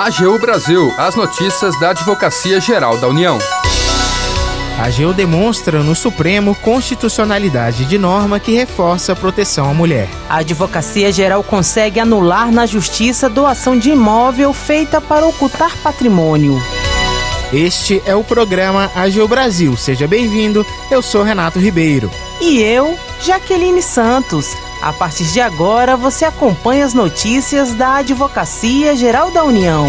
AGU Brasil, as notícias da Advocacia Geral da União. A AGU demonstra no Supremo constitucionalidade de norma que reforça a proteção à mulher. A Advocacia Geral consegue anular na Justiça doação de imóvel feita para ocultar patrimônio. Este é o programa AGU Brasil. Seja bem-vindo. Eu sou Renato Ribeiro. E eu, Jaqueline Santos. A partir de agora, você acompanha as notícias da Advocacia Geral da União.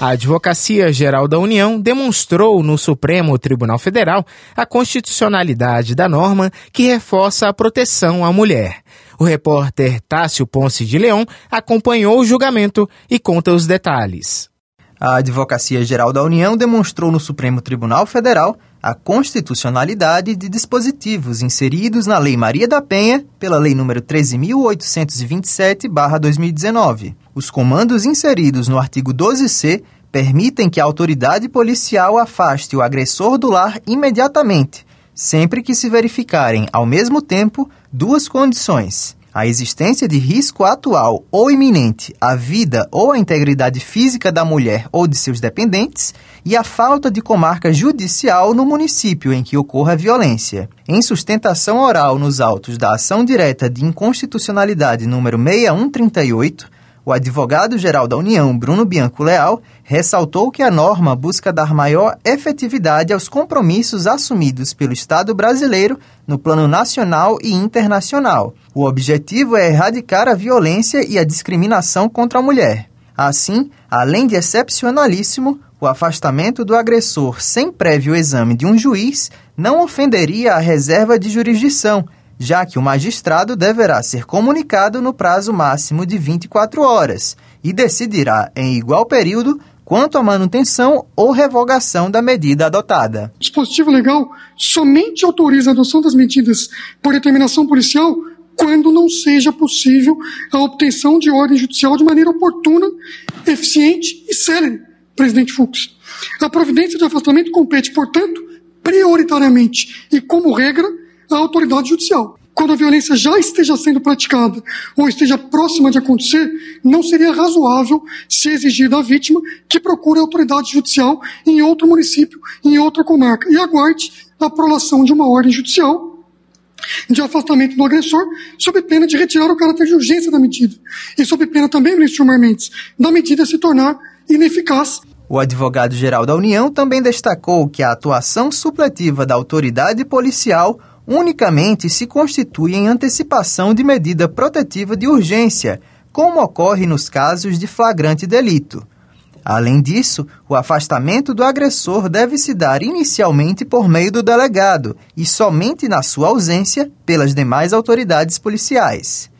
A Advocacia Geral da União demonstrou no Supremo Tribunal Federal a constitucionalidade da norma que reforça a proteção à mulher. O repórter Tássio Ponce de Leão acompanhou o julgamento e conta os detalhes. A Advocacia Geral da União demonstrou no Supremo Tribunal Federal a constitucionalidade de dispositivos inseridos na Lei Maria da Penha pela Lei nº 13.827-2019. Os comandos inseridos no artigo 12c permitem que a autoridade policial afaste o agressor do lar imediatamente, sempre que se verificarem, ao mesmo tempo, duas condições a existência de risco atual ou iminente à vida ou à integridade física da mulher ou de seus dependentes e a falta de comarca judicial no município em que ocorra a violência. Em sustentação oral nos autos da ação direta de inconstitucionalidade número 6138, o advogado-geral da União, Bruno Bianco Leal, ressaltou que a norma busca dar maior efetividade aos compromissos assumidos pelo Estado brasileiro no plano nacional e internacional. O objetivo é erradicar a violência e a discriminação contra a mulher. Assim, além de excepcionalíssimo, o afastamento do agressor sem prévio exame de um juiz não ofenderia a reserva de jurisdição já que o magistrado deverá ser comunicado no prazo máximo de 24 horas e decidirá em igual período quanto à manutenção ou revogação da medida adotada. O dispositivo legal somente autoriza a adoção das medidas por determinação policial quando não seja possível a obtenção de ordem judicial de maneira oportuna, eficiente e célere, presidente Fux. A providência de afastamento compete, portanto, prioritariamente e como regra à autoridade judicial. Quando a violência já esteja sendo praticada ou esteja próxima de acontecer, não seria razoável se exigir da vítima que procure a autoridade judicial em outro município, em outra comarca, e aguarde a prolação de uma ordem judicial de afastamento do agressor, sob pena de retirar o caráter de urgência da medida. E sob pena também, ministro Mendes, da medida se tornar ineficaz o advogado-geral da União também destacou que a atuação supletiva da autoridade policial unicamente se constitui em antecipação de medida protetiva de urgência, como ocorre nos casos de flagrante delito. Além disso, o afastamento do agressor deve se dar inicialmente por meio do delegado e somente na sua ausência pelas demais autoridades policiais.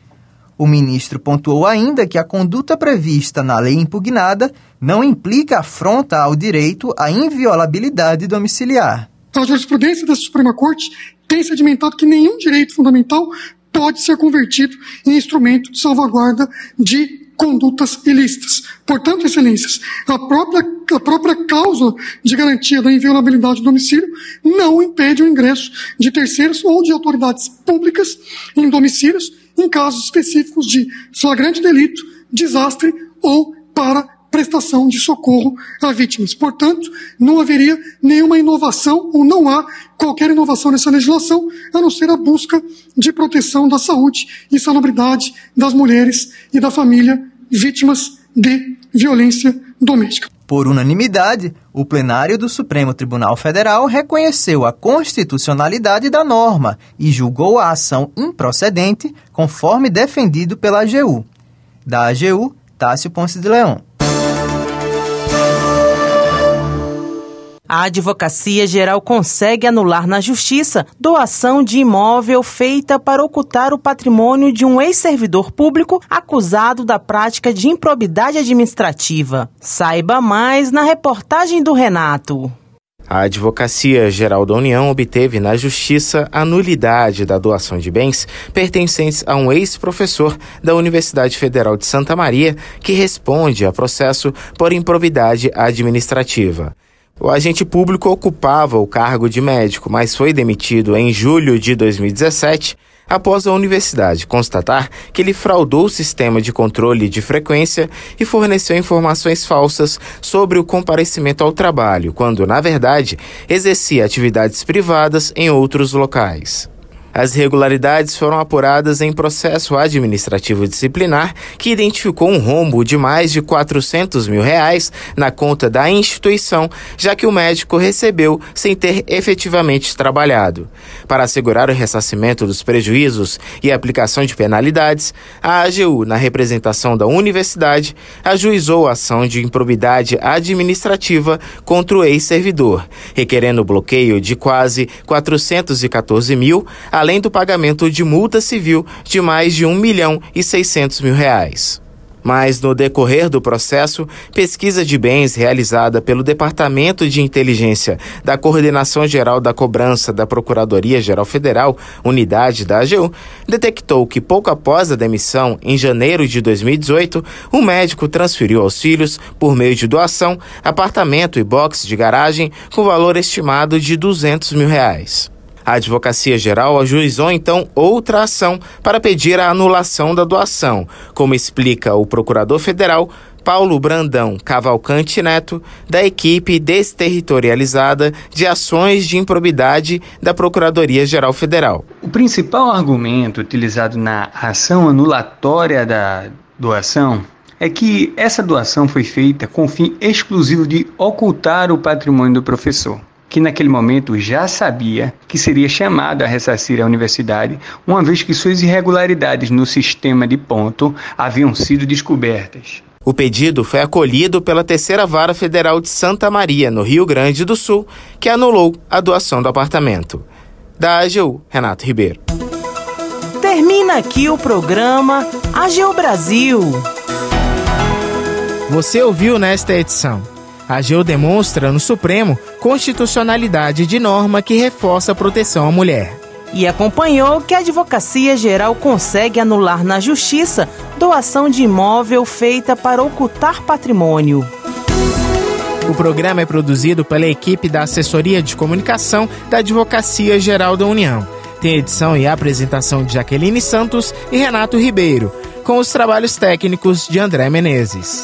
O ministro pontuou ainda que a conduta prevista na lei impugnada não implica afronta ao direito à inviolabilidade domiciliar. A jurisprudência da Suprema Corte tem sedimentado que nenhum direito fundamental pode ser convertido em instrumento de salvaguarda de condutas ilícitas. Portanto, excelências, a própria, a própria cláusula de garantia da inviolabilidade do domicílio não impede o ingresso de terceiros ou de autoridades públicas em domicílios em casos específicos de flagrante delito, desastre ou para prestação de socorro a vítimas. Portanto, não haveria nenhuma inovação ou não há qualquer inovação nessa legislação, a não ser a busca de proteção da saúde e salubridade das mulheres e da família vítimas de violência doméstica. Por unanimidade, o plenário do Supremo Tribunal Federal reconheceu a constitucionalidade da norma e julgou a ação improcedente, conforme defendido pela AGU. Da AGU, Tássio Ponce de Leão. A Advocacia Geral consegue anular na Justiça doação de imóvel feita para ocultar o patrimônio de um ex-servidor público acusado da prática de improbidade administrativa. Saiba mais na reportagem do Renato. A Advocacia Geral da União obteve na Justiça a nulidade da doação de bens pertencentes a um ex-professor da Universidade Federal de Santa Maria que responde a processo por improbidade administrativa. O agente público ocupava o cargo de médico, mas foi demitido em julho de 2017 após a universidade constatar que ele fraudou o sistema de controle de frequência e forneceu informações falsas sobre o comparecimento ao trabalho, quando, na verdade, exercia atividades privadas em outros locais. As irregularidades foram apuradas em processo administrativo disciplinar que identificou um rombo de mais de 400 mil reais na conta da instituição, já que o médico recebeu sem ter efetivamente trabalhado. Para assegurar o ressarcimento dos prejuízos e a aplicação de penalidades, a AGU, na representação da universidade, ajuizou a ação de improbidade administrativa contra o ex-servidor, requerendo o bloqueio de quase 414 mil, além do pagamento de multa civil de mais de 1 milhão e 600 mil reais. Mas, no decorrer do processo, pesquisa de bens realizada pelo Departamento de Inteligência da Coordenação Geral da Cobrança da Procuradoria-Geral Federal, unidade da AGU, detectou que pouco após a demissão, em janeiro de 2018, o médico transferiu aos filhos, por meio de doação, apartamento e box de garagem com valor estimado de 200 mil reais. A Advocacia Geral ajuizou então outra ação para pedir a anulação da doação, como explica o Procurador Federal Paulo Brandão Cavalcante Neto, da equipe desterritorializada de ações de improbidade da Procuradoria-Geral Federal. O principal argumento utilizado na ação anulatória da doação é que essa doação foi feita com o fim exclusivo de ocultar o patrimônio do professor que naquele momento já sabia que seria chamado a ressarcir a universidade, uma vez que suas irregularidades no sistema de ponto haviam sido descobertas. O pedido foi acolhido pela Terceira Vara Federal de Santa Maria, no Rio Grande do Sul, que anulou a doação do apartamento. Da AGU, Renato Ribeiro. Termina aqui o programa AGU Brasil. Você ouviu nesta edição AGU demonstra no Supremo constitucionalidade de norma que reforça a proteção à mulher. E acompanhou que a Advocacia Geral consegue anular na Justiça doação de imóvel feita para ocultar patrimônio. O programa é produzido pela equipe da Assessoria de Comunicação da Advocacia Geral da União. Tem edição e apresentação de Jaqueline Santos e Renato Ribeiro, com os trabalhos técnicos de André Menezes.